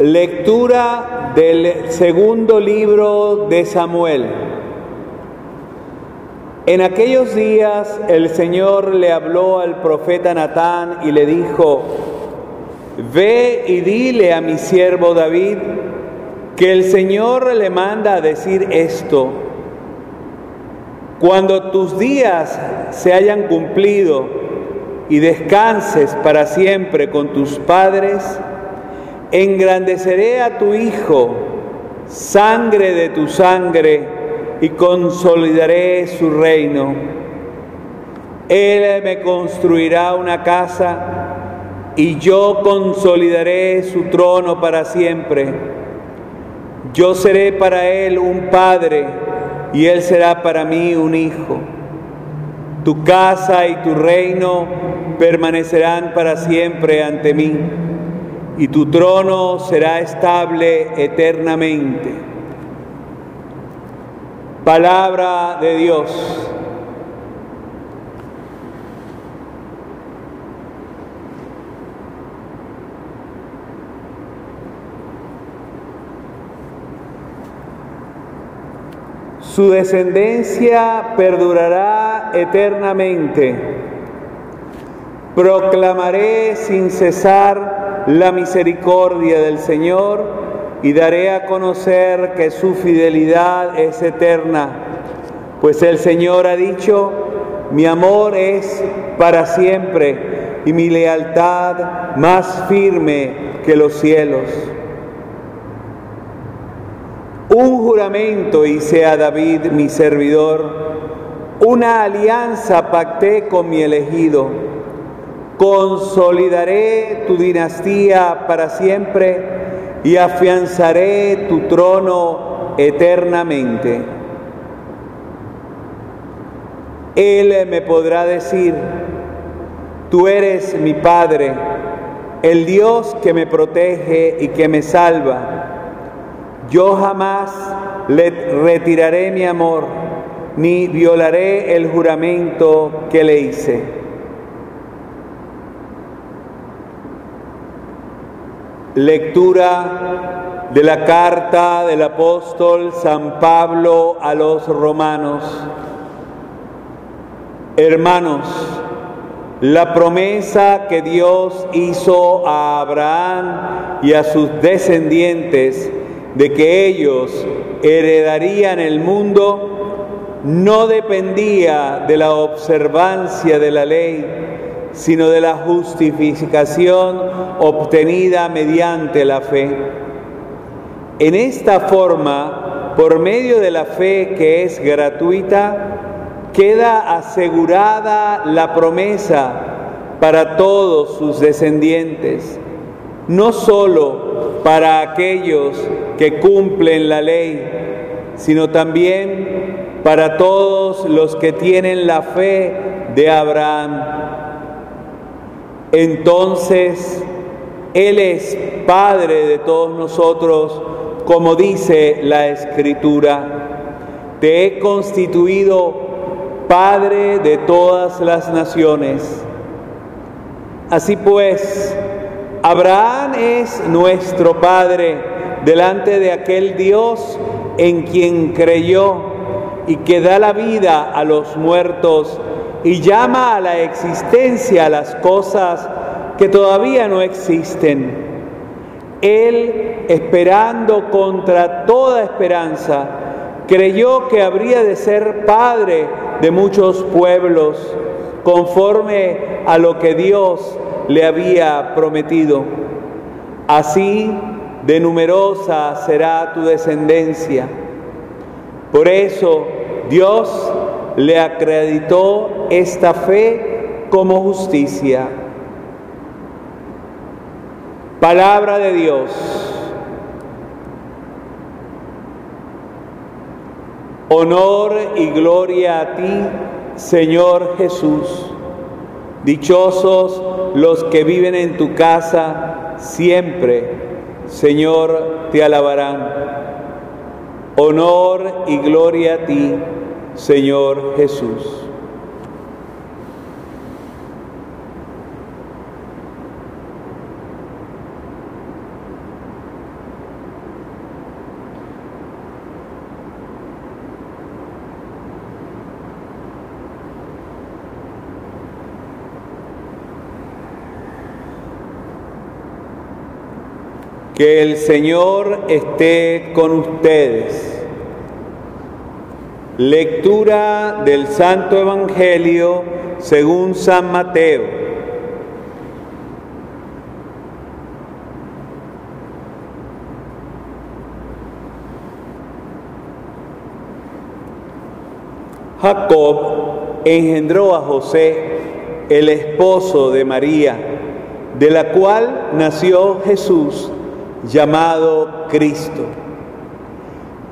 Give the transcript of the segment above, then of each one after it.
Lectura del segundo libro de Samuel. En aquellos días el Señor le habló al profeta Natán y le dijo, Ve y dile a mi siervo David que el Señor le manda a decir esto. Cuando tus días se hayan cumplido y descanses para siempre con tus padres, engrandeceré a tu Hijo, sangre de tu sangre, y consolidaré su reino. Él me construirá una casa y yo consolidaré su trono para siempre. Yo seré para él un padre y él será para mí un hijo. Tu casa y tu reino permanecerán para siempre ante mí y tu trono será estable eternamente. Palabra de Dios. Su descendencia perdurará eternamente. Proclamaré sin cesar la misericordia del Señor y daré a conocer que su fidelidad es eterna, pues el Señor ha dicho, mi amor es para siempre y mi lealtad más firme que los cielos. Un juramento hice a David, mi servidor, una alianza pacté con mi elegido. Consolidaré tu dinastía para siempre y afianzaré tu trono eternamente. Él me podrá decir, tú eres mi Padre, el Dios que me protege y que me salva. Yo jamás le retiraré mi amor, ni violaré el juramento que le hice. Lectura de la carta del apóstol San Pablo a los romanos. Hermanos, la promesa que Dios hizo a Abraham y a sus descendientes de que ellos heredarían el mundo no dependía de la observancia de la ley, sino de la justificación obtenida mediante la fe. En esta forma, por medio de la fe que es gratuita, queda asegurada la promesa para todos sus descendientes, no sólo para aquellos que cumplen la ley, sino también para todos los que tienen la fe de Abraham entonces Él es Padre de todos nosotros, como dice la Escritura. Te he constituido Padre de todas las naciones. Así pues, Abraham es nuestro Padre delante de aquel Dios en quien creyó y que da la vida a los muertos y llama a la existencia las cosas que todavía no existen. Él, esperando contra toda esperanza, creyó que habría de ser padre de muchos pueblos, conforme a lo que Dios le había prometido. Así de numerosa será tu descendencia. Por eso Dios le acreditó esta fe como justicia. Palabra de Dios. Honor y gloria a ti, Señor Jesús. Dichosos los que viven en tu casa siempre, Señor, te alabarán. Honor y gloria a ti, Señor Jesús. Que el Señor esté con ustedes. Lectura del Santo Evangelio según San Mateo. Jacob engendró a José, el esposo de María, de la cual nació Jesús llamado Cristo.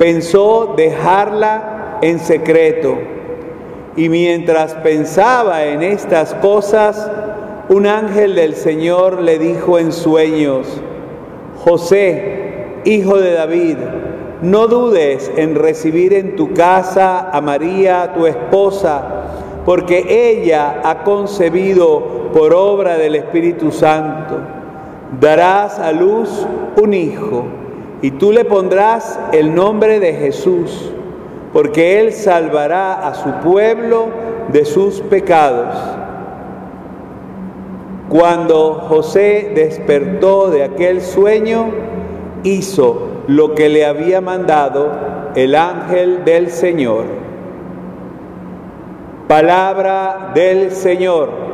pensó dejarla en secreto. Y mientras pensaba en estas cosas, un ángel del Señor le dijo en sueños, José, hijo de David, no dudes en recibir en tu casa a María, tu esposa, porque ella ha concebido por obra del Espíritu Santo darás a luz un hijo y tú le pondrás el nombre de Jesús, porque él salvará a su pueblo de sus pecados. Cuando José despertó de aquel sueño, hizo lo que le había mandado el ángel del Señor. Palabra del Señor.